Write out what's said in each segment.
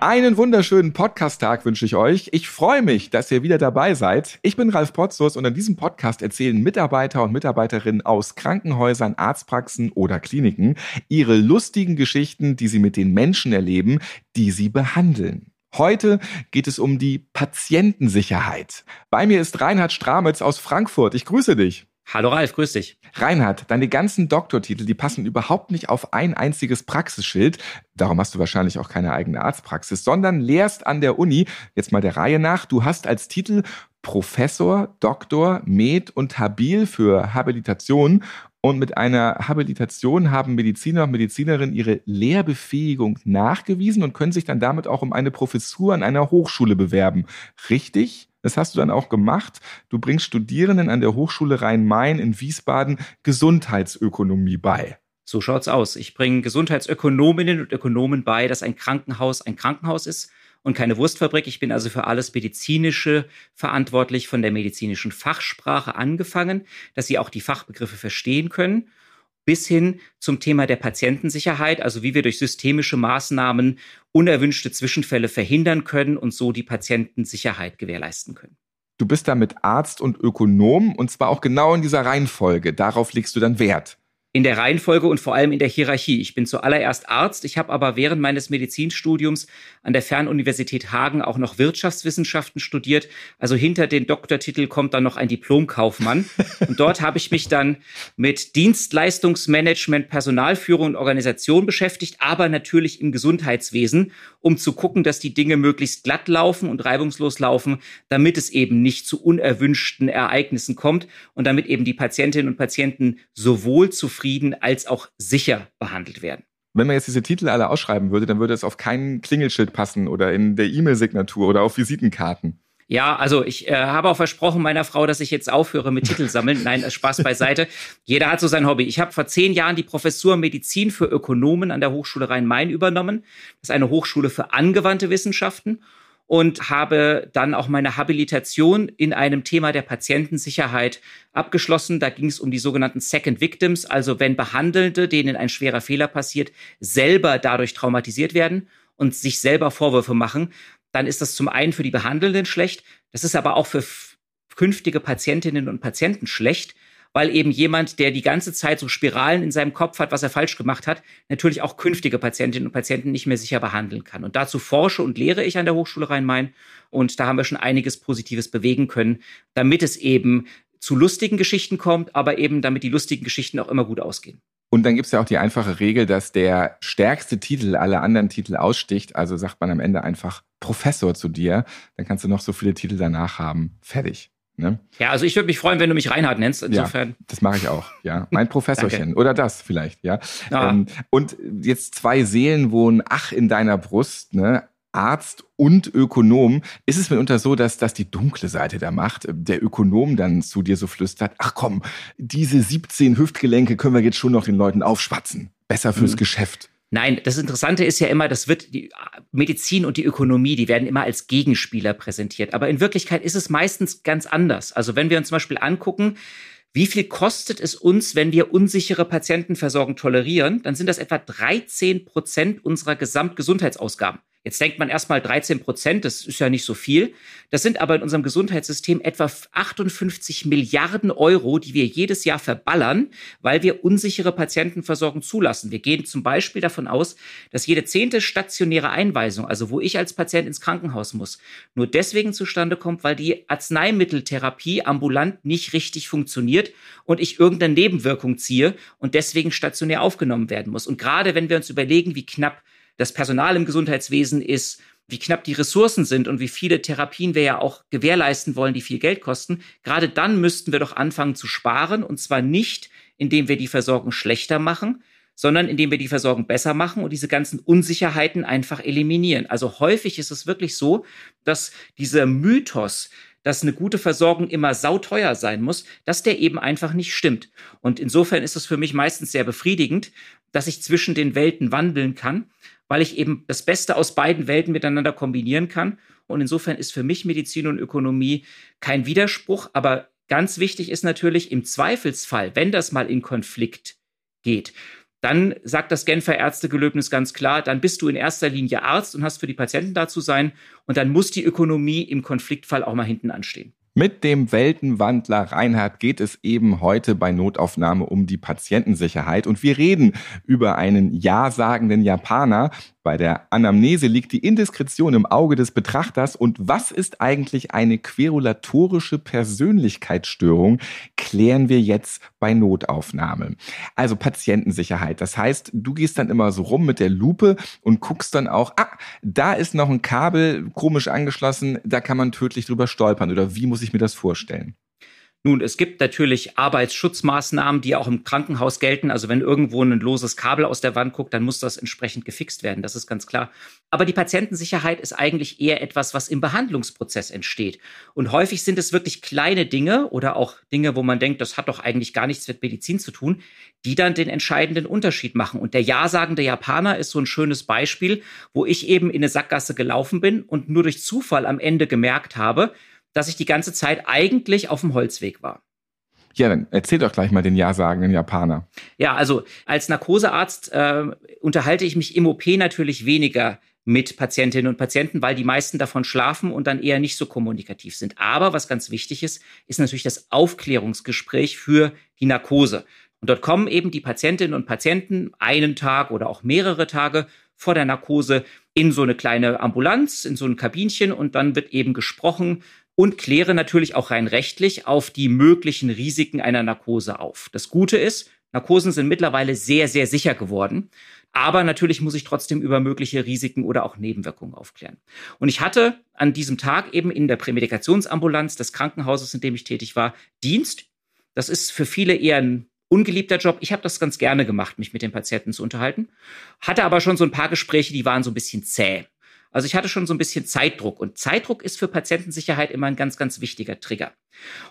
Einen wunderschönen Podcast-Tag wünsche ich euch. Ich freue mich, dass ihr wieder dabei seid. Ich bin Ralf Potzus und in diesem Podcast erzählen Mitarbeiter und Mitarbeiterinnen aus Krankenhäusern, Arztpraxen oder Kliniken ihre lustigen Geschichten, die sie mit den Menschen erleben, die sie behandeln. Heute geht es um die Patientensicherheit. Bei mir ist Reinhard Stramitz aus Frankfurt. Ich grüße dich. Hallo Ralf, grüß dich. Reinhard, deine ganzen Doktortitel, die passen überhaupt nicht auf ein einziges Praxisschild. Darum hast du wahrscheinlich auch keine eigene Arztpraxis, sondern lehrst an der Uni. Jetzt mal der Reihe nach. Du hast als Titel Professor, Doktor, Med und Habil für Habilitation. Und mit einer Habilitation haben Mediziner und Medizinerinnen ihre Lehrbefähigung nachgewiesen und können sich dann damit auch um eine Professur an einer Hochschule bewerben. Richtig? Das hast du dann auch gemacht. Du bringst Studierenden an der Hochschule Rhein-Main in Wiesbaden Gesundheitsökonomie bei. So schaut's aus. Ich bringe Gesundheitsökonominnen und Ökonomen bei, dass ein Krankenhaus ein Krankenhaus ist und keine Wurstfabrik. Ich bin also für alles Medizinische verantwortlich, von der medizinischen Fachsprache angefangen, dass sie auch die Fachbegriffe verstehen können bis hin zum Thema der Patientensicherheit, also wie wir durch systemische Maßnahmen unerwünschte Zwischenfälle verhindern können und so die Patientensicherheit gewährleisten können. Du bist damit Arzt und Ökonom und zwar auch genau in dieser Reihenfolge. Darauf legst du dann Wert in der Reihenfolge und vor allem in der Hierarchie. Ich bin zuallererst Arzt, ich habe aber während meines Medizinstudiums an der Fernuniversität Hagen auch noch Wirtschaftswissenschaften studiert. Also hinter den Doktortitel kommt dann noch ein Diplomkaufmann. Und dort habe ich mich dann mit Dienstleistungsmanagement, Personalführung und Organisation beschäftigt, aber natürlich im Gesundheitswesen, um zu gucken, dass die Dinge möglichst glatt laufen und reibungslos laufen, damit es eben nicht zu unerwünschten Ereignissen kommt und damit eben die Patientinnen und Patienten sowohl zufrieden zufrieden als auch sicher behandelt werden. Wenn man jetzt diese Titel alle ausschreiben würde, dann würde es auf kein Klingelschild passen oder in der E-Mail-Signatur oder auf Visitenkarten. Ja, also ich äh, habe auch versprochen meiner Frau, dass ich jetzt aufhöre mit Titel sammeln. Nein, äh, Spaß beiseite. Jeder hat so sein Hobby. Ich habe vor zehn Jahren die Professur Medizin für Ökonomen an der Hochschule Rhein-Main übernommen. Das ist eine Hochschule für angewandte Wissenschaften und habe dann auch meine Habilitation in einem Thema der Patientensicherheit abgeschlossen. Da ging es um die sogenannten Second Victims, also wenn Behandelnde, denen ein schwerer Fehler passiert, selber dadurch traumatisiert werden und sich selber Vorwürfe machen, dann ist das zum einen für die Behandelnden schlecht, das ist aber auch für künftige Patientinnen und Patienten schlecht, weil eben jemand, der die ganze Zeit so Spiralen in seinem Kopf hat, was er falsch gemacht hat, natürlich auch künftige Patientinnen und Patienten nicht mehr sicher behandeln kann. Und dazu forsche und lehre ich an der Hochschule Rhein-Main. Und da haben wir schon einiges Positives bewegen können, damit es eben zu lustigen Geschichten kommt, aber eben damit die lustigen Geschichten auch immer gut ausgehen. Und dann gibt es ja auch die einfache Regel, dass der stärkste Titel alle anderen Titel aussticht. Also sagt man am Ende einfach Professor zu dir. Dann kannst du noch so viele Titel danach haben. Fertig. Ne? Ja, also ich würde mich freuen, wenn du mich Reinhard nennst. Insofern. Ja, das mache ich auch, ja. Mein Professorchen. Oder das vielleicht, ja. Ah. Ähm, und jetzt zwei Seelen wohnen, ach, in deiner Brust, ne? Arzt und Ökonom, ist es mitunter so, dass das die dunkle Seite der Macht, der Ökonom dann zu dir so flüstert, ach komm, diese 17 Hüftgelenke können wir jetzt schon noch den Leuten aufschwatzen. Besser fürs mhm. Geschäft. Nein, das Interessante ist ja immer, das wird die Medizin und die Ökonomie, die werden immer als Gegenspieler präsentiert. Aber in Wirklichkeit ist es meistens ganz anders. Also wenn wir uns zum Beispiel angucken, wie viel kostet es uns, wenn wir unsichere Patientenversorgung tolerieren? Dann sind das etwa 13 Prozent unserer Gesamtgesundheitsausgaben. Jetzt denkt man erstmal 13 Prozent, das ist ja nicht so viel. Das sind aber in unserem Gesundheitssystem etwa 58 Milliarden Euro, die wir jedes Jahr verballern, weil wir unsichere Patientenversorgung zulassen. Wir gehen zum Beispiel davon aus, dass jede zehnte stationäre Einweisung, also wo ich als Patient ins Krankenhaus muss, nur deswegen zustande kommt, weil die Arzneimitteltherapie ambulant nicht richtig funktioniert und ich irgendeine Nebenwirkung ziehe und deswegen stationär aufgenommen werden muss. Und gerade wenn wir uns überlegen, wie knapp das Personal im Gesundheitswesen ist, wie knapp die Ressourcen sind und wie viele Therapien wir ja auch gewährleisten wollen, die viel Geld kosten, gerade dann müssten wir doch anfangen zu sparen und zwar nicht, indem wir die Versorgung schlechter machen, sondern indem wir die Versorgung besser machen und diese ganzen Unsicherheiten einfach eliminieren. Also häufig ist es wirklich so, dass dieser Mythos, dass eine gute Versorgung immer sauteuer sein muss, dass der eben einfach nicht stimmt. Und insofern ist es für mich meistens sehr befriedigend, dass ich zwischen den Welten wandeln kann weil ich eben das Beste aus beiden Welten miteinander kombinieren kann. Und insofern ist für mich Medizin und Ökonomie kein Widerspruch. Aber ganz wichtig ist natürlich im Zweifelsfall, wenn das mal in Konflikt geht, dann sagt das Genfer Ärztegelöbnis ganz klar, dann bist du in erster Linie Arzt und hast für die Patienten da zu sein. Und dann muss die Ökonomie im Konfliktfall auch mal hinten anstehen. Mit dem Weltenwandler Reinhard geht es eben heute bei Notaufnahme um die Patientensicherheit. Und wir reden über einen ja-sagenden Japaner, bei der Anamnese liegt die Indiskretion im Auge des Betrachters und was ist eigentlich eine querulatorische Persönlichkeitsstörung, klären wir jetzt bei Notaufnahme. Also Patientensicherheit. Das heißt, du gehst dann immer so rum mit der Lupe und guckst dann auch, ah, da ist noch ein Kabel komisch angeschlossen, da kann man tödlich drüber stolpern oder wie muss ich mir das vorstellen? Nun, es gibt natürlich Arbeitsschutzmaßnahmen, die auch im Krankenhaus gelten. Also wenn irgendwo ein loses Kabel aus der Wand guckt, dann muss das entsprechend gefixt werden. Das ist ganz klar. Aber die Patientensicherheit ist eigentlich eher etwas, was im Behandlungsprozess entsteht. Und häufig sind es wirklich kleine Dinge oder auch Dinge, wo man denkt, das hat doch eigentlich gar nichts mit Medizin zu tun, die dann den entscheidenden Unterschied machen. Und der Ja-sagende Japaner ist so ein schönes Beispiel, wo ich eben in eine Sackgasse gelaufen bin und nur durch Zufall am Ende gemerkt habe, dass ich die ganze Zeit eigentlich auf dem Holzweg war. Ja, dann erzähl doch gleich mal den Ja-sagenden Japaner. Ja, also als Narkosearzt äh, unterhalte ich mich im OP natürlich weniger mit Patientinnen und Patienten, weil die meisten davon schlafen und dann eher nicht so kommunikativ sind. Aber was ganz wichtig ist, ist natürlich das Aufklärungsgespräch für die Narkose. Und dort kommen eben die Patientinnen und Patienten einen Tag oder auch mehrere Tage vor der Narkose in so eine kleine Ambulanz, in so ein Kabinchen und dann wird eben gesprochen und kläre natürlich auch rein rechtlich auf die möglichen Risiken einer Narkose auf. Das Gute ist, Narkosen sind mittlerweile sehr, sehr sicher geworden. Aber natürlich muss ich trotzdem über mögliche Risiken oder auch Nebenwirkungen aufklären. Und ich hatte an diesem Tag eben in der Prämedikationsambulanz des Krankenhauses, in dem ich tätig war, Dienst. Das ist für viele eher ein ungeliebter Job. Ich habe das ganz gerne gemacht, mich mit den Patienten zu unterhalten. Hatte aber schon so ein paar Gespräche, die waren so ein bisschen zäh. Also ich hatte schon so ein bisschen Zeitdruck und Zeitdruck ist für Patientensicherheit immer ein ganz, ganz wichtiger Trigger.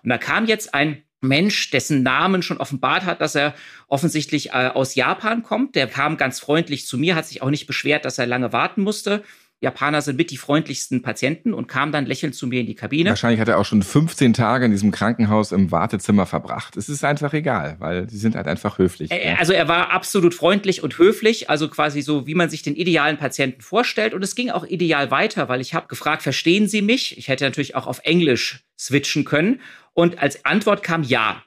Und da kam jetzt ein Mensch, dessen Namen schon offenbart hat, dass er offensichtlich äh, aus Japan kommt. Der kam ganz freundlich zu mir, hat sich auch nicht beschwert, dass er lange warten musste. Japaner sind mit die freundlichsten Patienten und kam dann lächelnd zu mir in die Kabine. Wahrscheinlich hat er auch schon 15 Tage in diesem Krankenhaus im Wartezimmer verbracht. Es ist einfach egal, weil sie sind halt einfach höflich. Äh, also er war absolut freundlich und höflich, also quasi so, wie man sich den idealen Patienten vorstellt. Und es ging auch ideal weiter, weil ich habe gefragt, verstehen Sie mich? Ich hätte natürlich auch auf Englisch switchen können. Und als Antwort kam ja.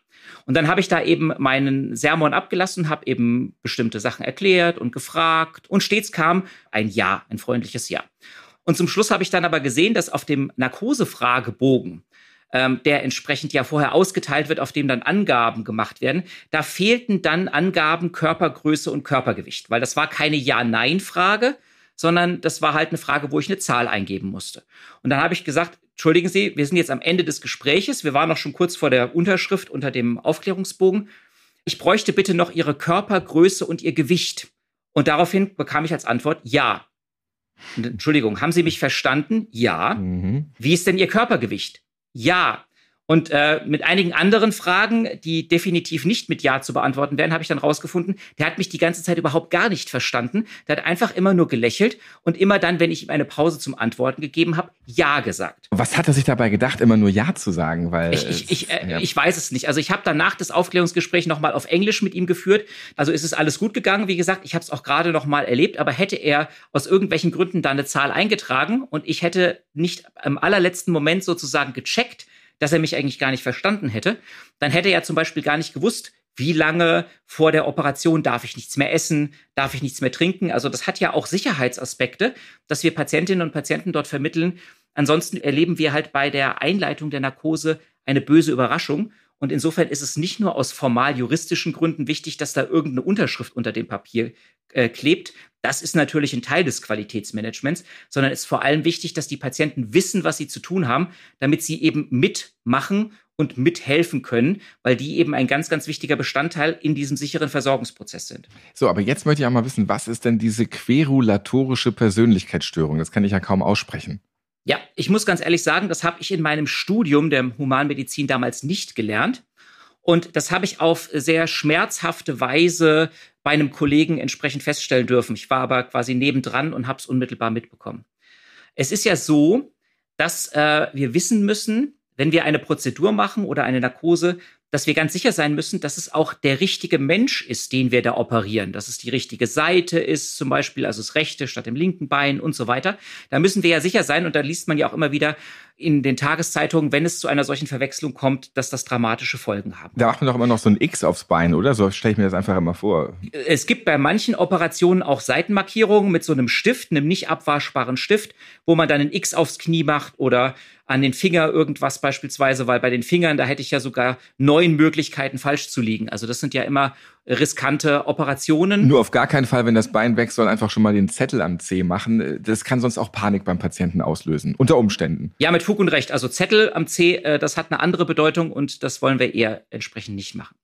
Und dann habe ich da eben meinen Sermon abgelassen, habe eben bestimmte Sachen erklärt und gefragt und stets kam ein Ja, ein freundliches Ja. Und zum Schluss habe ich dann aber gesehen, dass auf dem Narkosefragebogen, ähm, der entsprechend ja vorher ausgeteilt wird, auf dem dann Angaben gemacht werden, da fehlten dann Angaben Körpergröße und Körpergewicht, weil das war keine Ja-Nein-Frage, sondern das war halt eine Frage, wo ich eine Zahl eingeben musste. Und dann habe ich gesagt, entschuldigen Sie, wir sind jetzt am Ende des Gespräches. Wir waren noch schon kurz vor der Unterschrift unter dem Aufklärungsbogen. Ich bräuchte bitte noch Ihre Körpergröße und Ihr Gewicht. Und daraufhin bekam ich als Antwort Ja. Und, Entschuldigung, haben Sie mich verstanden? Ja. Mhm. Wie ist denn Ihr Körpergewicht? Ja. Und äh, mit einigen anderen Fragen, die definitiv nicht mit Ja zu beantworten werden, habe ich dann rausgefunden, der hat mich die ganze Zeit überhaupt gar nicht verstanden. Der hat einfach immer nur gelächelt und immer dann, wenn ich ihm eine Pause zum Antworten gegeben habe, Ja gesagt. Was hat er sich dabei gedacht, immer nur Ja zu sagen? Weil ich, ich, ich, äh, ja. ich weiß es nicht. Also ich habe danach das Aufklärungsgespräch nochmal auf Englisch mit ihm geführt. Also ist es alles gut gegangen. Wie gesagt, ich habe es auch gerade nochmal erlebt. Aber hätte er aus irgendwelchen Gründen da eine Zahl eingetragen und ich hätte nicht im allerletzten Moment sozusagen gecheckt, dass er mich eigentlich gar nicht verstanden hätte, dann hätte er zum Beispiel gar nicht gewusst, wie lange vor der Operation darf ich nichts mehr essen, darf ich nichts mehr trinken. Also das hat ja auch Sicherheitsaspekte, dass wir Patientinnen und Patienten dort vermitteln. Ansonsten erleben wir halt bei der Einleitung der Narkose eine böse Überraschung. Und insofern ist es nicht nur aus formal juristischen Gründen wichtig, dass da irgendeine Unterschrift unter dem Papier äh, klebt. Das ist natürlich ein Teil des Qualitätsmanagements, sondern es ist vor allem wichtig, dass die Patienten wissen, was sie zu tun haben, damit sie eben mitmachen und mithelfen können, weil die eben ein ganz, ganz wichtiger Bestandteil in diesem sicheren Versorgungsprozess sind. So, aber jetzt möchte ich auch mal wissen, was ist denn diese querulatorische Persönlichkeitsstörung? Das kann ich ja kaum aussprechen. Ja, ich muss ganz ehrlich sagen, das habe ich in meinem Studium der Humanmedizin damals nicht gelernt. Und das habe ich auf sehr schmerzhafte Weise bei einem Kollegen entsprechend feststellen dürfen. Ich war aber quasi nebendran und habe es unmittelbar mitbekommen. Es ist ja so, dass äh, wir wissen müssen, wenn wir eine Prozedur machen oder eine Narkose, dass wir ganz sicher sein müssen, dass es auch der richtige Mensch ist, den wir da operieren, dass es die richtige Seite ist, zum Beispiel, also das rechte statt dem linken Bein und so weiter. Da müssen wir ja sicher sein, und da liest man ja auch immer wieder in den Tageszeitungen, wenn es zu einer solchen Verwechslung kommt, dass das dramatische Folgen haben. Da macht man doch immer noch so ein X aufs Bein, oder? So stelle ich mir das einfach immer vor. Es gibt bei manchen Operationen auch Seitenmarkierungen mit so einem Stift, einem nicht abwaschbaren Stift, wo man dann ein X aufs Knie macht oder an den Finger irgendwas beispielsweise, weil bei den Fingern, da hätte ich ja sogar neun Möglichkeiten falsch zu liegen. Also das sind ja immer riskante Operationen. Nur auf gar keinen Fall, wenn das Bein weg soll, einfach schon mal den Zettel am C machen. Das kann sonst auch Panik beim Patienten auslösen, unter Umständen. Ja, mit Fug und Recht. Also Zettel am C, äh, das hat eine andere Bedeutung und das wollen wir eher entsprechend nicht machen.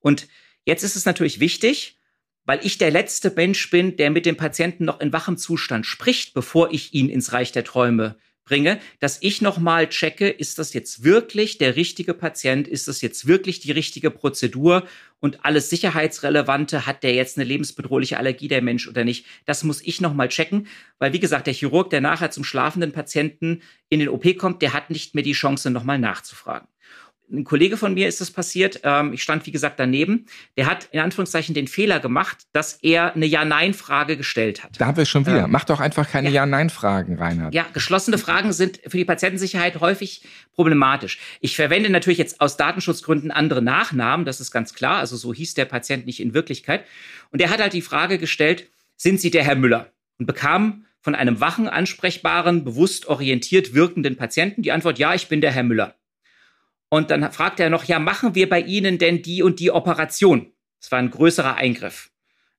Und jetzt ist es natürlich wichtig, weil ich der letzte Mensch bin, der mit dem Patienten noch in wachem Zustand spricht, bevor ich ihn ins Reich der Träume bringe, dass ich nochmal checke, ist das jetzt wirklich der richtige Patient? Ist das jetzt wirklich die richtige Prozedur? Und alles Sicherheitsrelevante, hat der jetzt eine lebensbedrohliche Allergie, der Mensch oder nicht? Das muss ich nochmal checken, weil wie gesagt, der Chirurg, der nachher zum schlafenden Patienten in den OP kommt, der hat nicht mehr die Chance, nochmal nachzufragen ein Kollege von mir ist das passiert. Ähm, ich stand, wie gesagt, daneben. Der hat in Anführungszeichen den Fehler gemacht, dass er eine Ja-Nein-Frage gestellt hat. Da haben wir es schon wieder. Ähm, Mach doch einfach keine ja. Ja-Nein-Fragen, Reinhard. Ja, geschlossene Fragen sind für die Patientensicherheit häufig problematisch. Ich verwende natürlich jetzt aus Datenschutzgründen andere Nachnamen, das ist ganz klar. Also so hieß der Patient nicht in Wirklichkeit. Und er hat halt die Frage gestellt, sind Sie der Herr Müller? Und bekam von einem wachen, ansprechbaren, bewusst orientiert wirkenden Patienten die Antwort, ja, ich bin der Herr Müller. Und dann fragt er noch, ja, machen wir bei Ihnen denn die und die Operation? Das war ein größerer Eingriff.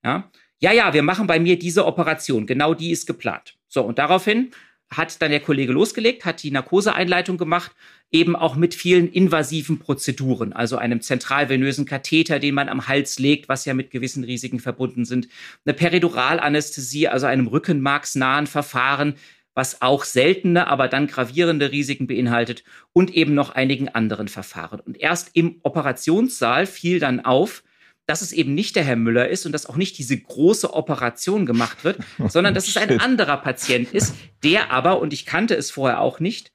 Ja, ja, ja, wir machen bei mir diese Operation. Genau die ist geplant. So, und daraufhin hat dann der Kollege losgelegt, hat die Narkoseeinleitung gemacht, eben auch mit vielen invasiven Prozeduren, also einem zentralvenösen Katheter, den man am Hals legt, was ja mit gewissen Risiken verbunden sind, eine Periduralanästhesie, also einem rückenmarksnahen Verfahren, was auch seltene, aber dann gravierende Risiken beinhaltet und eben noch einigen anderen Verfahren. Und erst im Operationssaal fiel dann auf, dass es eben nicht der Herr Müller ist und dass auch nicht diese große Operation gemacht wird, sondern dass es ein anderer Patient ist, der aber, und ich kannte es vorher auch nicht,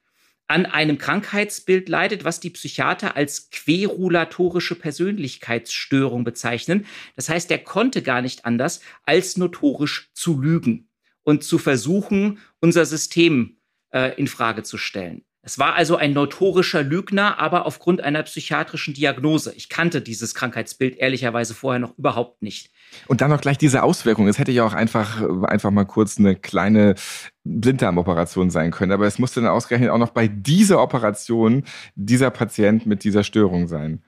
an einem Krankheitsbild leidet, was die Psychiater als querulatorische Persönlichkeitsstörung bezeichnen. Das heißt, er konnte gar nicht anders, als notorisch zu lügen und zu versuchen, unser System äh, in Frage zu stellen. Es war also ein notorischer Lügner, aber aufgrund einer psychiatrischen Diagnose. Ich kannte dieses Krankheitsbild ehrlicherweise vorher noch überhaupt nicht. Und dann noch gleich diese Auswirkungen. Es hätte ja auch einfach, einfach mal kurz eine kleine Blinddarmoperation sein können. Aber es musste dann ausgerechnet auch noch bei dieser Operation dieser Patient mit dieser Störung sein.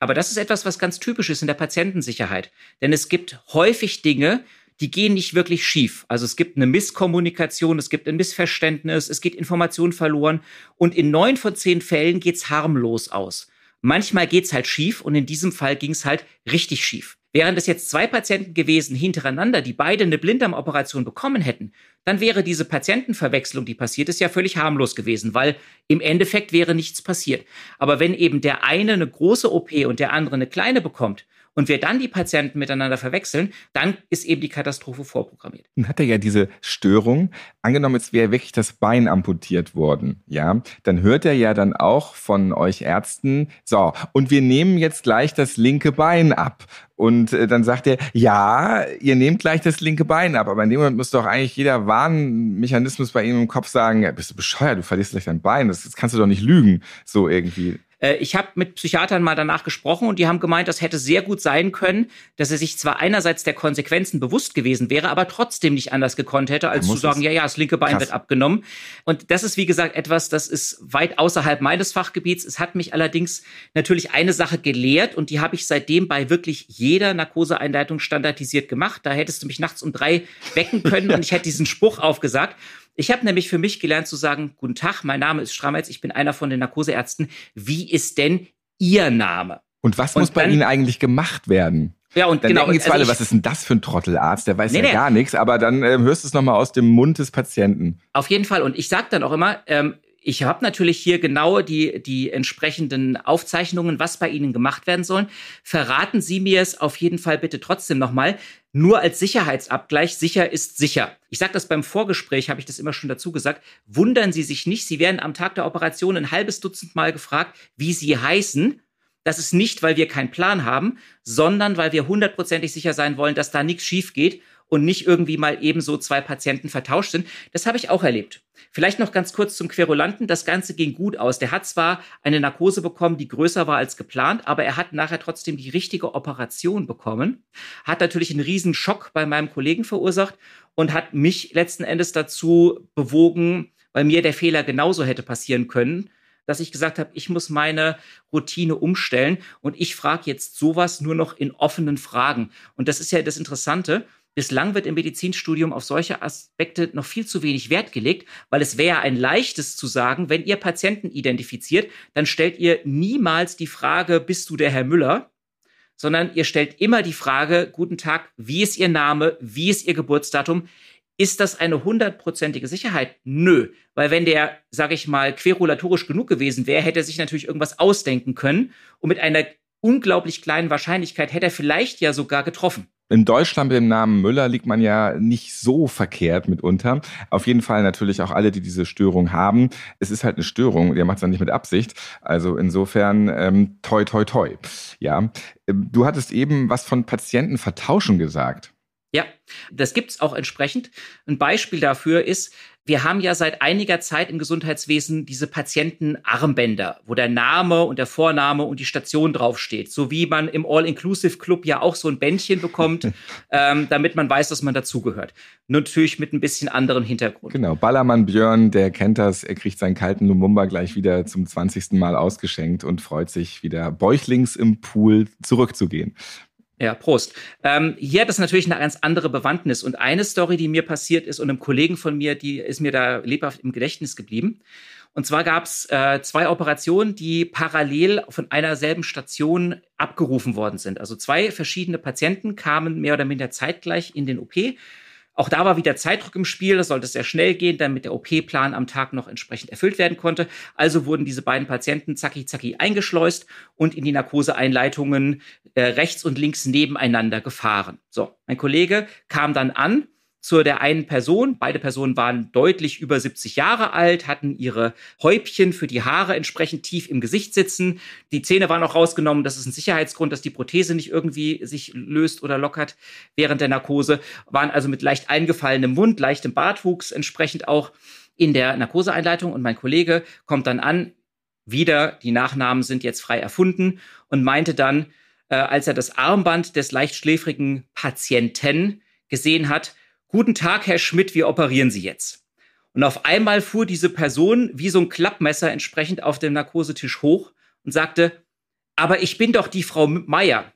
Aber das ist etwas, was ganz typisch ist in der Patientensicherheit. Denn es gibt häufig Dinge, die gehen nicht wirklich schief. Also es gibt eine Misskommunikation, es gibt ein Missverständnis, es geht Information verloren und in neun von zehn Fällen geht's harmlos aus. Manchmal geht's halt schief und in diesem Fall ging's halt richtig schief. Wären es jetzt zwei Patienten gewesen hintereinander, die beide eine Blinddarmoperation bekommen hätten, dann wäre diese Patientenverwechslung, die passiert ist, ja völlig harmlos gewesen, weil im Endeffekt wäre nichts passiert. Aber wenn eben der eine eine große OP und der andere eine kleine bekommt, und wir dann die Patienten miteinander verwechseln, dann ist eben die Katastrophe vorprogrammiert. Dann hat er ja diese Störung. Angenommen, jetzt wäre wirklich das Bein amputiert worden, ja, dann hört er ja dann auch von euch Ärzten, so, und wir nehmen jetzt gleich das linke Bein ab. Und äh, dann sagt er, ja, ihr nehmt gleich das linke Bein ab. Aber in dem Moment muss doch eigentlich jeder Warnmechanismus bei ihm im Kopf sagen, bist du bescheuert, du verlierst gleich dein Bein. Das, das kannst du doch nicht lügen. So irgendwie. Äh, ich habe mit Psychiatern mal danach gesprochen und die haben gemeint, das hätte sehr gut sein können, dass er sich zwar einerseits der Konsequenzen bewusst gewesen wäre, aber trotzdem nicht anders gekonnt hätte, als zu sagen, ja, ja, das linke Bein krass. wird abgenommen. Und das ist, wie gesagt, etwas, das ist weit außerhalb meines Fachgebiets. Es hat mich allerdings natürlich eine Sache gelehrt und die habe ich seitdem bei wirklich jeder Narkoseeinleitung standardisiert gemacht. Da hättest du mich nachts um drei wecken können und ich hätte diesen Spruch aufgesagt. Ich habe nämlich für mich gelernt zu sagen, guten Tag, mein Name ist Strametz, ich bin einer von den Narkoseärzten. Wie ist denn Ihr Name? Und was und muss bei Ihnen eigentlich gemacht werden? Ja, und dann genau. denken also alle, was ist denn das für ein Trottelarzt? Der weiß nee, ja nee. gar nichts, aber dann äh, hörst du es nochmal aus dem Mund des Patienten. Auf jeden Fall. Und ich sage dann auch immer, ähm, ich habe natürlich hier genau die, die entsprechenden Aufzeichnungen, was bei Ihnen gemacht werden sollen. Verraten Sie mir es auf jeden Fall bitte trotzdem nochmal. Nur als Sicherheitsabgleich, sicher ist sicher. Ich sage das beim Vorgespräch, habe ich das immer schon dazu gesagt. Wundern Sie sich nicht, Sie werden am Tag der Operation ein halbes Dutzend Mal gefragt, wie Sie heißen. Das ist nicht, weil wir keinen Plan haben, sondern weil wir hundertprozentig sicher sein wollen, dass da nichts schief geht und nicht irgendwie mal ebenso zwei Patienten vertauscht sind. Das habe ich auch erlebt. Vielleicht noch ganz kurz zum Querulanten. Das Ganze ging gut aus. Der hat zwar eine Narkose bekommen, die größer war als geplant, aber er hat nachher trotzdem die richtige Operation bekommen. Hat natürlich einen riesen Schock bei meinem Kollegen verursacht und hat mich letzten Endes dazu bewogen, weil mir der Fehler genauso hätte passieren können, dass ich gesagt habe, ich muss meine Routine umstellen und ich frage jetzt sowas nur noch in offenen Fragen. Und das ist ja das Interessante. Bislang wird im Medizinstudium auf solche Aspekte noch viel zu wenig Wert gelegt, weil es wäre ein leichtes zu sagen, wenn ihr Patienten identifiziert, dann stellt ihr niemals die Frage, bist du der Herr Müller? Sondern ihr stellt immer die Frage, guten Tag, wie ist Ihr Name, wie ist Ihr Geburtsdatum? Ist das eine hundertprozentige Sicherheit? Nö, weil wenn der, sage ich mal, querulatorisch genug gewesen wäre, hätte er sich natürlich irgendwas ausdenken können und mit einer unglaublich kleinen Wahrscheinlichkeit hätte er vielleicht ja sogar getroffen. In Deutschland mit dem Namen Müller liegt man ja nicht so verkehrt mitunter. Auf jeden Fall natürlich auch alle, die diese Störung haben. Es ist halt eine Störung, der macht es dann nicht mit Absicht. Also insofern ähm, toi toi toi. Ja, ähm, du hattest eben was von Patienten vertauschen gesagt. Ja, das gibt's auch entsprechend. Ein Beispiel dafür ist, wir haben ja seit einiger Zeit im Gesundheitswesen diese Patientenarmbänder, wo der Name und der Vorname und die Station draufsteht. So wie man im All-Inclusive-Club ja auch so ein Bändchen bekommt, ähm, damit man weiß, dass man dazugehört. Natürlich mit ein bisschen anderen Hintergrund. Genau, Ballermann Björn, der kennt das, er kriegt seinen kalten Lumumba gleich wieder zum 20. Mal ausgeschenkt und freut sich wieder bäuchlings im Pool zurückzugehen. Ja, Prost. Ähm, hier hat es natürlich eine ganz andere Bewandtnis. Und eine Story, die mir passiert ist und einem Kollegen von mir, die ist mir da lebhaft im Gedächtnis geblieben. Und zwar gab es äh, zwei Operationen, die parallel von einer selben Station abgerufen worden sind. Also zwei verschiedene Patienten kamen mehr oder minder zeitgleich in den OP auch da war wieder Zeitdruck im Spiel, das sollte sehr schnell gehen, damit der OP-Plan am Tag noch entsprechend erfüllt werden konnte. Also wurden diese beiden Patienten zacki zacki eingeschleust und in die Narkoseeinleitungen äh, rechts und links nebeneinander gefahren. So, mein Kollege kam dann an zu der einen Person. Beide Personen waren deutlich über 70 Jahre alt, hatten ihre Häubchen für die Haare entsprechend tief im Gesicht sitzen. Die Zähne waren auch rausgenommen. Das ist ein Sicherheitsgrund, dass die Prothese nicht irgendwie sich löst oder lockert während der Narkose. Waren also mit leicht eingefallenem Mund, leichtem Bartwuchs entsprechend auch in der Narkoseeinleitung. Und mein Kollege kommt dann an, wieder, die Nachnamen sind jetzt frei erfunden und meinte dann, äh, als er das Armband des leicht schläfrigen Patienten gesehen hat, Guten Tag, Herr Schmidt, wir operieren Sie jetzt. Und auf einmal fuhr diese Person wie so ein Klappmesser entsprechend auf dem Narkosetisch hoch und sagte, aber ich bin doch die Frau Meier.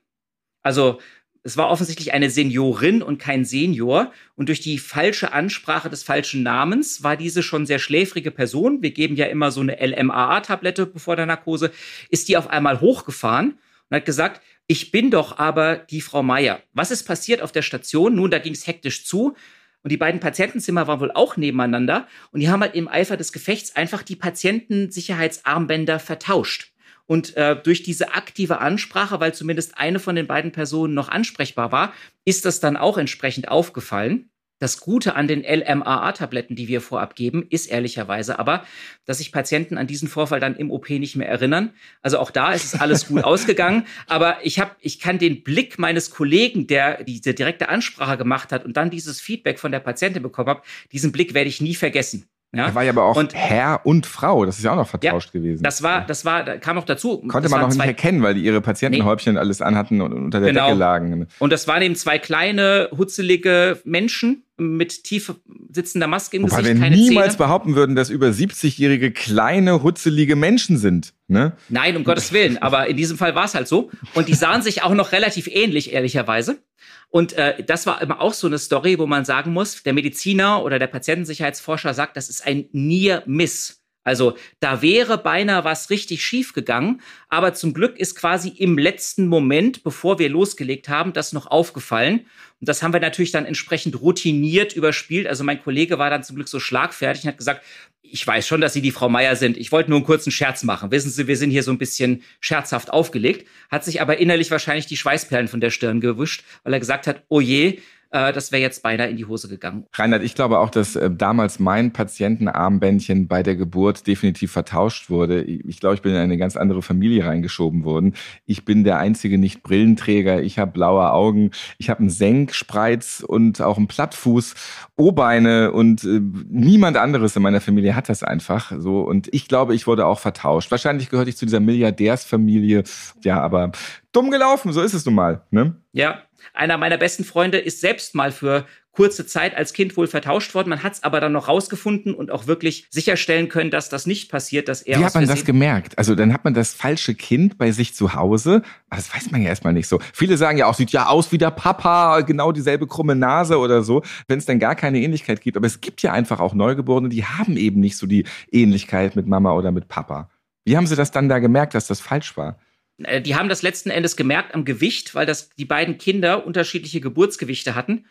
Also es war offensichtlich eine Seniorin und kein Senior. Und durch die falsche Ansprache des falschen Namens war diese schon sehr schläfrige Person, wir geben ja immer so eine LMAA-Tablette bevor der Narkose, ist die auf einmal hochgefahren und hat gesagt, ich bin doch aber die Frau Meier. Was ist passiert auf der Station? Nun, da ging es hektisch zu. Und die beiden Patientenzimmer waren wohl auch nebeneinander. Und die haben halt im Eifer des Gefechts einfach die Patientensicherheitsarmbänder vertauscht. Und äh, durch diese aktive Ansprache, weil zumindest eine von den beiden Personen noch ansprechbar war, ist das dann auch entsprechend aufgefallen. Das Gute an den LMAA-Tabletten, die wir vorab geben, ist ehrlicherweise aber, dass sich Patienten an diesen Vorfall dann im OP nicht mehr erinnern. Also auch da ist es alles gut ausgegangen. Aber ich habe, ich kann den Blick meines Kollegen, der diese direkte Ansprache gemacht hat und dann dieses Feedback von der Patientin bekommen hat, diesen Blick werde ich nie vergessen. Ja? Er war ja aber auch und, Herr und Frau, das ist ja auch noch vertauscht ja, gewesen. Das war, das war, da kam noch dazu. Konnte man noch nicht erkennen, weil die ihre Patientenhäubchen nee. alles anhatten und unter der genau. Decke lagen. Und das waren eben zwei kleine, hutzelige Menschen, mit tief sitzender Maske im Wobei Gesicht, wir niemals Zähne. behaupten würden, dass über 70-jährige kleine, hutzelige Menschen sind. Ne? Nein, um Gottes Willen. Aber in diesem Fall war es halt so. Und die sahen sich auch noch relativ ähnlich, ehrlicherweise. Und äh, das war immer auch so eine Story, wo man sagen muss, der Mediziner oder der Patientensicherheitsforscher sagt, das ist ein Near Miss. Also da wäre beinahe was richtig schief gegangen, aber zum Glück ist quasi im letzten Moment, bevor wir losgelegt haben, das noch aufgefallen. Und das haben wir natürlich dann entsprechend routiniert überspielt. Also mein Kollege war dann zum Glück so schlagfertig und hat gesagt, ich weiß schon, dass Sie die Frau Meier sind. Ich wollte nur einen kurzen Scherz machen. Wissen Sie, wir sind hier so ein bisschen scherzhaft aufgelegt. Hat sich aber innerlich wahrscheinlich die Schweißperlen von der Stirn gewischt, weil er gesagt hat, oh je, äh, das wäre jetzt beinahe in die Hose gegangen. Reinhard, ich glaube auch, dass äh, damals mein Patientenarmbändchen bei der Geburt definitiv vertauscht wurde. Ich glaube, ich bin in eine ganz andere Familie reingeschoben worden. Ich bin der einzige Nicht-Brillenträger. Ich habe blaue Augen. Ich habe einen Senkspreiz und auch einen Plattfuß, O-Beine und äh, niemand anderes in meiner Familie hat das einfach so. Und ich glaube, ich wurde auch vertauscht. Wahrscheinlich gehörte ich zu dieser Milliardärsfamilie. Ja, aber dumm gelaufen, so ist es nun mal. Ne? Ja, einer meiner besten Freunde ist selbst mal für kurze Zeit als Kind wohl vertauscht worden. Man hat es aber dann noch rausgefunden und auch wirklich sicherstellen können, dass das nicht passiert, dass er. Wie hat man das gemerkt? Also dann hat man das falsche Kind bei sich zu Hause. Aber das weiß man ja erstmal nicht so. Viele sagen ja auch, sieht ja aus wie der Papa, genau dieselbe krumme Nase oder so, wenn es dann gar keine Ähnlichkeit gibt. Aber es gibt ja einfach auch Neugeborene, die haben eben nicht so die Ähnlichkeit mit Mama oder mit Papa. Wie haben Sie das dann da gemerkt, dass das falsch war? Äh, die haben das letzten Endes gemerkt am Gewicht, weil das die beiden Kinder unterschiedliche Geburtsgewichte hatten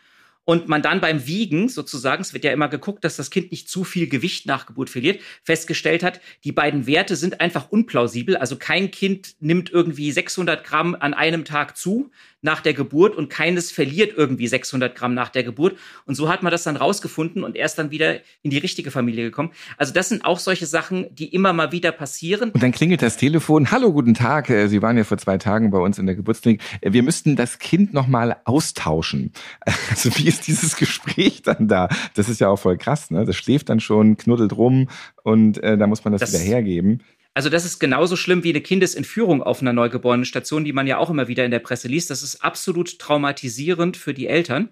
und man dann beim Wiegen sozusagen, es wird ja immer geguckt, dass das Kind nicht zu viel Gewicht nach Geburt verliert, festgestellt hat, die beiden Werte sind einfach unplausibel. Also kein Kind nimmt irgendwie 600 Gramm an einem Tag zu nach der Geburt und keines verliert irgendwie 600 Gramm nach der Geburt. Und so hat man das dann rausgefunden und erst dann wieder in die richtige Familie gekommen. Also das sind auch solche Sachen, die immer mal wieder passieren. Und dann klingelt das Telefon. Hallo, guten Tag. Äh, Sie waren ja vor zwei Tagen bei uns in der Geburtsklinik. Äh, wir müssten das Kind nochmal austauschen. Also wie ist dieses Gespräch dann da? Das ist ja auch voll krass, ne? Das schläft dann schon, knuddelt rum und äh, da muss man das, das wieder hergeben. Also das ist genauso schlimm wie eine Kindesentführung auf einer neugeborenen Station, die man ja auch immer wieder in der Presse liest. Das ist absolut traumatisierend für die Eltern.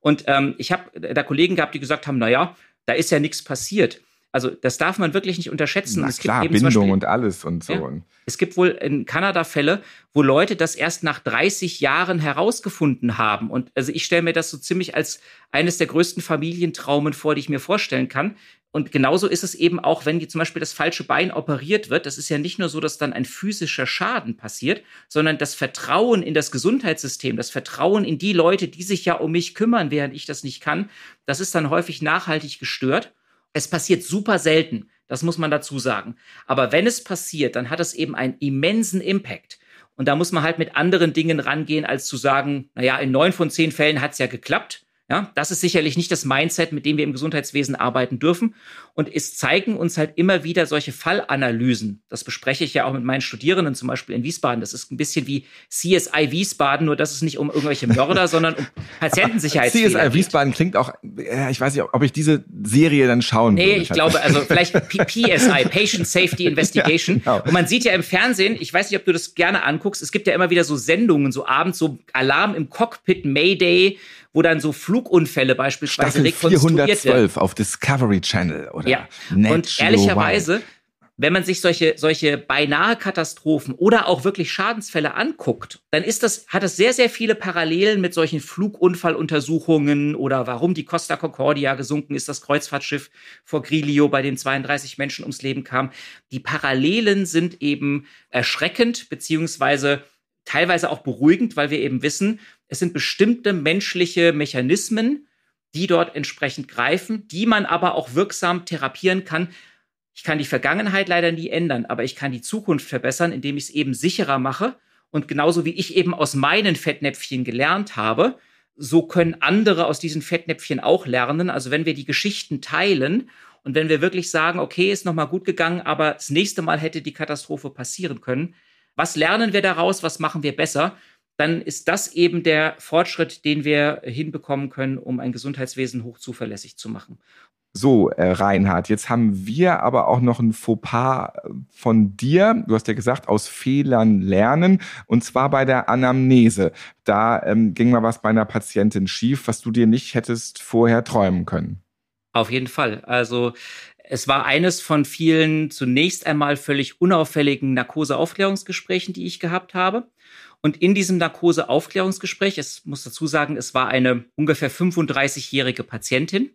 Und ähm, ich habe da Kollegen gehabt, die gesagt haben, na ja, da ist ja nichts passiert. Also das darf man wirklich nicht unterschätzen. Na es klar, Bindung Beispiel, und alles und so. Ja, es gibt wohl in Kanada Fälle, wo Leute das erst nach 30 Jahren herausgefunden haben. Und also ich stelle mir das so ziemlich als eines der größten Familientraumen vor, die ich mir vorstellen kann. Und genauso ist es eben auch, wenn zum Beispiel das falsche Bein operiert wird. Das ist ja nicht nur so, dass dann ein physischer Schaden passiert, sondern das Vertrauen in das Gesundheitssystem, das Vertrauen in die Leute, die sich ja um mich kümmern, während ich das nicht kann, das ist dann häufig nachhaltig gestört. Es passiert super selten, das muss man dazu sagen. Aber wenn es passiert, dann hat es eben einen immensen Impact. Und da muss man halt mit anderen Dingen rangehen, als zu sagen, naja, in neun von zehn Fällen hat es ja geklappt. Ja, das ist sicherlich nicht das Mindset, mit dem wir im Gesundheitswesen arbeiten dürfen. Und es zeigen uns halt immer wieder solche Fallanalysen. Das bespreche ich ja auch mit meinen Studierenden, zum Beispiel in Wiesbaden. Das ist ein bisschen wie CSI Wiesbaden, nur dass es nicht um irgendwelche Mörder, sondern um Patientensicherheit geht. CSI Wiesbaden klingt auch, ich weiß nicht, ob ich diese Serie dann schauen nee, würde. Nee, ich glaube, also vielleicht PSI, Patient Safety Investigation. Ja, genau. Und man sieht ja im Fernsehen, ich weiß nicht, ob du das gerne anguckst, es gibt ja immer wieder so Sendungen, so abends, so Alarm im Cockpit, Mayday, wo dann so Flugunfälle beispielsweise Staffel rekonstruiert 412 auf Discovery Channel oder Ja. Und ehrlicherweise, wenn man sich solche, solche beinahe Katastrophen oder auch wirklich Schadensfälle anguckt, dann ist das, hat es sehr, sehr viele Parallelen mit solchen Flugunfalluntersuchungen oder warum die Costa Concordia gesunken ist, das Kreuzfahrtschiff vor Grilio, bei dem 32 Menschen ums Leben kamen. Die Parallelen sind eben erschreckend, beziehungsweise teilweise auch beruhigend, weil wir eben wissen, es sind bestimmte menschliche Mechanismen, die dort entsprechend greifen, die man aber auch wirksam therapieren kann. Ich kann die Vergangenheit leider nie ändern, aber ich kann die Zukunft verbessern, indem ich es eben sicherer mache. Und genauso wie ich eben aus meinen Fettnäpfchen gelernt habe, so können andere aus diesen Fettnäpfchen auch lernen. Also wenn wir die Geschichten teilen und wenn wir wirklich sagen, okay, ist nochmal gut gegangen, aber das nächste Mal hätte die Katastrophe passieren können, was lernen wir daraus? Was machen wir besser? Dann ist das eben der Fortschritt, den wir hinbekommen können, um ein Gesundheitswesen hochzuverlässig zu machen. So, äh, Reinhard, jetzt haben wir aber auch noch ein Fauxpas äh, von dir. Du hast ja gesagt, aus Fehlern lernen. Und zwar bei der Anamnese. Da ähm, ging mal was bei einer Patientin schief, was du dir nicht hättest vorher träumen können. Auf jeden Fall. Also es war eines von vielen zunächst einmal völlig unauffälligen Narkoseaufklärungsgesprächen, die ich gehabt habe. Und in diesem Narkoseaufklärungsgespräch, es muss dazu sagen, es war eine ungefähr 35-jährige Patientin,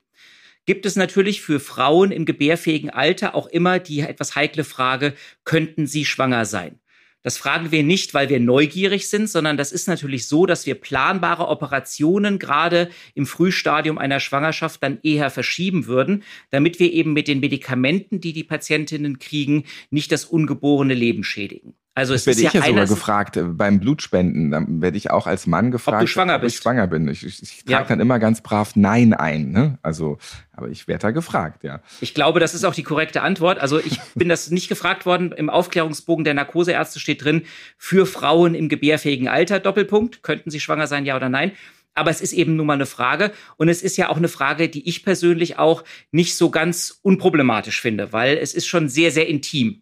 gibt es natürlich für Frauen im gebärfähigen Alter auch immer die etwas heikle Frage, könnten sie schwanger sein? Das fragen wir nicht, weil wir neugierig sind, sondern das ist natürlich so, dass wir planbare Operationen gerade im Frühstadium einer Schwangerschaft dann eher verschieben würden, damit wir eben mit den Medikamenten, die die Patientinnen kriegen, nicht das ungeborene Leben schädigen. Also das es werde ich ja, ja sogar gefragt äh, beim Blutspenden. Dann werde ich auch als Mann gefragt, ob, du schwanger ob ich schwanger bin. Ich, ich, ich trage ja. dann immer ganz brav Nein ein. Ne? Also, aber ich werde da gefragt, ja. Ich glaube, das ist auch die korrekte Antwort. Also ich bin das nicht gefragt worden. Im Aufklärungsbogen der Narkoseärzte steht drin, für Frauen im gebärfähigen Alter, Doppelpunkt. Könnten sie schwanger sein, ja oder nein? Aber es ist eben nun mal eine Frage. Und es ist ja auch eine Frage, die ich persönlich auch nicht so ganz unproblematisch finde, weil es ist schon sehr, sehr intim.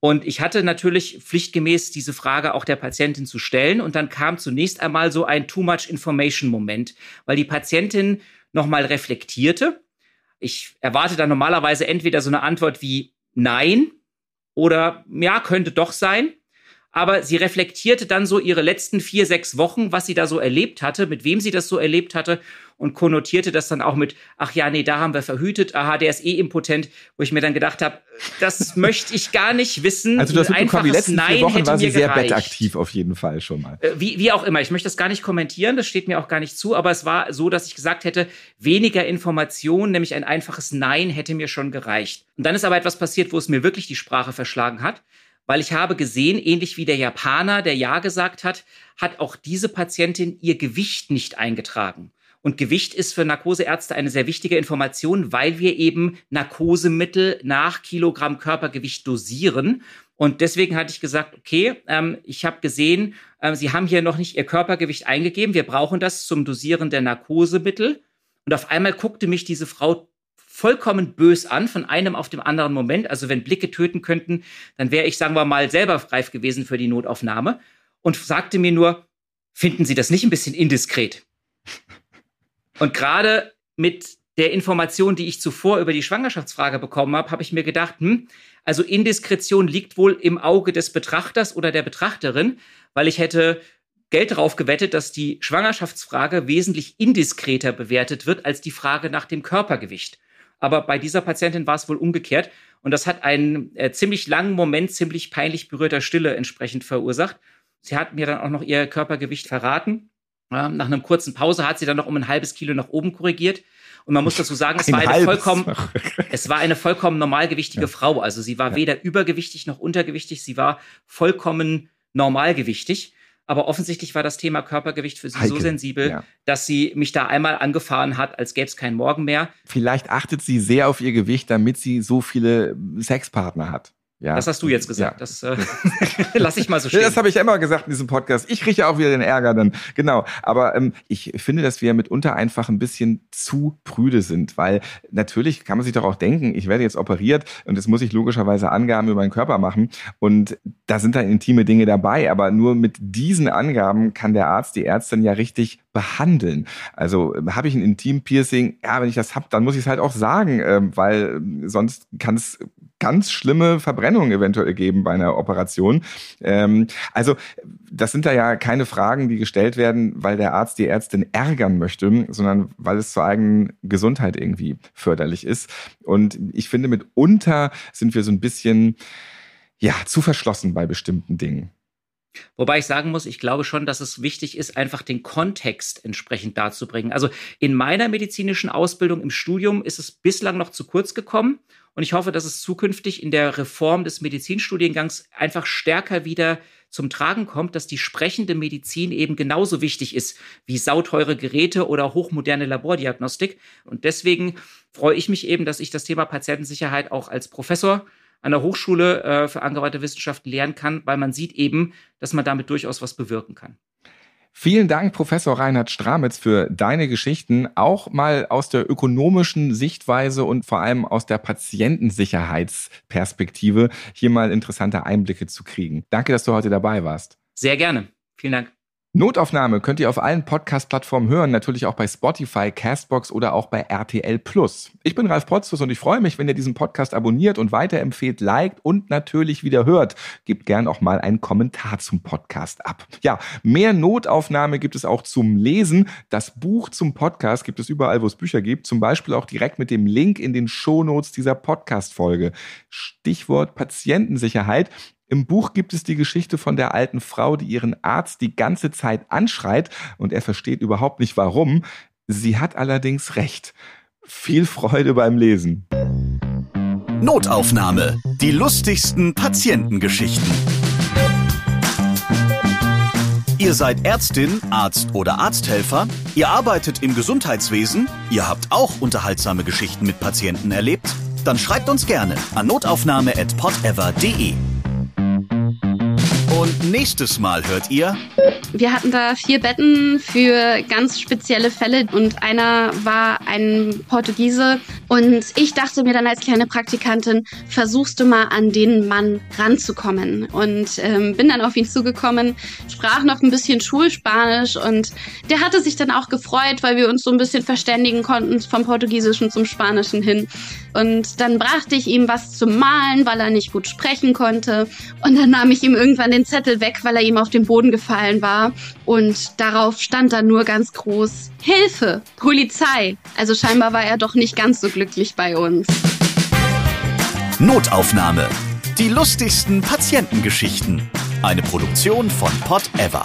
Und ich hatte natürlich pflichtgemäß diese Frage auch der Patientin zu stellen. Und dann kam zunächst einmal so ein Too Much Information Moment, weil die Patientin nochmal reflektierte. Ich erwarte dann normalerweise entweder so eine Antwort wie Nein oder ja, könnte doch sein aber sie reflektierte dann so ihre letzten vier, sechs Wochen, was sie da so erlebt hatte, mit wem sie das so erlebt hatte und konnotierte das dann auch mit, ach ja, nee, da haben wir verhütet, aha, der ist eh impotent, wo ich mir dann gedacht habe, das möchte ich gar nicht wissen. Also das einfach die letzten Nein vier Wochen war sie sehr gereicht. bettaktiv auf jeden Fall schon mal. Äh, wie, wie auch immer, ich möchte das gar nicht kommentieren, das steht mir auch gar nicht zu, aber es war so, dass ich gesagt hätte, weniger Information, nämlich ein einfaches Nein hätte mir schon gereicht. Und dann ist aber etwas passiert, wo es mir wirklich die Sprache verschlagen hat weil ich habe gesehen, ähnlich wie der Japaner, der Ja gesagt hat, hat auch diese Patientin ihr Gewicht nicht eingetragen. Und Gewicht ist für Narkoseärzte eine sehr wichtige Information, weil wir eben Narkosemittel nach Kilogramm Körpergewicht dosieren. Und deswegen hatte ich gesagt, okay, ähm, ich habe gesehen, äh, Sie haben hier noch nicht Ihr Körpergewicht eingegeben. Wir brauchen das zum Dosieren der Narkosemittel. Und auf einmal guckte mich diese Frau vollkommen bös an von einem auf dem anderen Moment. Also wenn Blicke töten könnten, dann wäre ich, sagen wir mal, selber reif gewesen für die Notaufnahme und sagte mir nur, finden Sie das nicht ein bisschen indiskret? Und gerade mit der Information, die ich zuvor über die Schwangerschaftsfrage bekommen habe, habe ich mir gedacht, hm, also Indiskretion liegt wohl im Auge des Betrachters oder der Betrachterin, weil ich hätte Geld darauf gewettet, dass die Schwangerschaftsfrage wesentlich indiskreter bewertet wird als die Frage nach dem Körpergewicht. Aber bei dieser Patientin war es wohl umgekehrt. Und das hat einen äh, ziemlich langen Moment ziemlich peinlich berührter Stille entsprechend verursacht. Sie hat mir dann auch noch ihr Körpergewicht verraten. Ähm, nach einer kurzen Pause hat sie dann noch um ein halbes Kilo nach oben korrigiert. Und man muss dazu sagen, es ein war eine vollkommen, es war eine vollkommen normalgewichtige ja. Frau. Also sie war ja. weder übergewichtig noch untergewichtig. Sie war vollkommen normalgewichtig. Aber offensichtlich war das Thema Körpergewicht für sie Heike, so sensibel, ja. dass sie mich da einmal angefahren hat, als gäbe es keinen Morgen mehr. Vielleicht achtet sie sehr auf ihr Gewicht, damit sie so viele Sexpartner hat. Ja. Das hast du jetzt gesagt. Ja. Das äh, lass ich mal so stehen. Das habe ich immer gesagt in diesem Podcast. Ich rieche auch wieder den Ärger dann. Genau. Aber ähm, ich finde, dass wir mitunter einfach ein bisschen zu prüde sind, weil natürlich kann man sich doch auch denken, ich werde jetzt operiert und jetzt muss ich logischerweise Angaben über meinen Körper machen und da sind dann intime Dinge dabei, aber nur mit diesen Angaben kann der Arzt, die Ärztin ja richtig behandeln. Also habe ich ein Intim-Piercing, ja, wenn ich das habe, dann muss ich es halt auch sagen, äh, weil sonst kann es ganz schlimme Verbrennungen eventuell geben bei einer Operation. Ähm, also das sind da ja keine Fragen, die gestellt werden, weil der Arzt die Ärztin ärgern möchte, sondern weil es zur eigenen Gesundheit irgendwie förderlich ist. Und ich finde, mitunter sind wir so ein bisschen ja zu verschlossen bei bestimmten Dingen. Wobei ich sagen muss, ich glaube schon, dass es wichtig ist, einfach den Kontext entsprechend darzubringen. Also in meiner medizinischen Ausbildung im Studium ist es bislang noch zu kurz gekommen. Und ich hoffe, dass es zukünftig in der Reform des Medizinstudiengangs einfach stärker wieder zum Tragen kommt, dass die sprechende Medizin eben genauso wichtig ist wie sauteure Geräte oder hochmoderne Labordiagnostik. Und deswegen freue ich mich eben, dass ich das Thema Patientensicherheit auch als Professor an der Hochschule äh, für angewandte Wissenschaften lernen kann, weil man sieht eben, dass man damit durchaus was bewirken kann. Vielen Dank, Professor Reinhard Stramitz, für deine Geschichten, auch mal aus der ökonomischen Sichtweise und vor allem aus der Patientensicherheitsperspektive hier mal interessante Einblicke zu kriegen. Danke, dass du heute dabei warst. Sehr gerne. Vielen Dank. Notaufnahme könnt ihr auf allen Podcast-Plattformen hören, natürlich auch bei Spotify, Castbox oder auch bei RTL Plus. Ich bin Ralf Potzus und ich freue mich, wenn ihr diesen Podcast abonniert und weiterempfehlt, liked und natürlich wieder hört. Gebt gern auch mal einen Kommentar zum Podcast ab. Ja, mehr Notaufnahme gibt es auch zum Lesen. Das Buch zum Podcast gibt es überall, wo es Bücher gibt, zum Beispiel auch direkt mit dem Link in den Shownotes dieser Podcast-Folge. Stichwort Patientensicherheit. Im Buch gibt es die Geschichte von der alten Frau, die ihren Arzt die ganze Zeit anschreit und er versteht überhaupt nicht warum. Sie hat allerdings recht. Viel Freude beim Lesen. Notaufnahme. Die lustigsten Patientengeschichten. Ihr seid Ärztin, Arzt oder Arzthelfer, ihr arbeitet im Gesundheitswesen, ihr habt auch unterhaltsame Geschichten mit Patienten erlebt? Dann schreibt uns gerne an notaufnahme.podever.de. Und nächstes Mal hört ihr. Wir hatten da vier Betten für ganz spezielle Fälle und einer war ein Portugiese. Und ich dachte mir dann als kleine Praktikantin, versuchst du mal an den Mann ranzukommen. Und ähm, bin dann auf ihn zugekommen, sprach noch ein bisschen Schulspanisch und der hatte sich dann auch gefreut, weil wir uns so ein bisschen verständigen konnten vom Portugiesischen zum Spanischen hin. Und dann brachte ich ihm was zum Malen, weil er nicht gut sprechen konnte. Und dann nahm ich ihm irgendwann den Zettel weg, weil er ihm auf den Boden gefallen war. Und darauf stand dann nur ganz groß Hilfe, Polizei. Also scheinbar war er doch nicht ganz so glücklich bei uns. Notaufnahme. Die lustigsten Patientengeschichten. Eine Produktion von Pot Ever.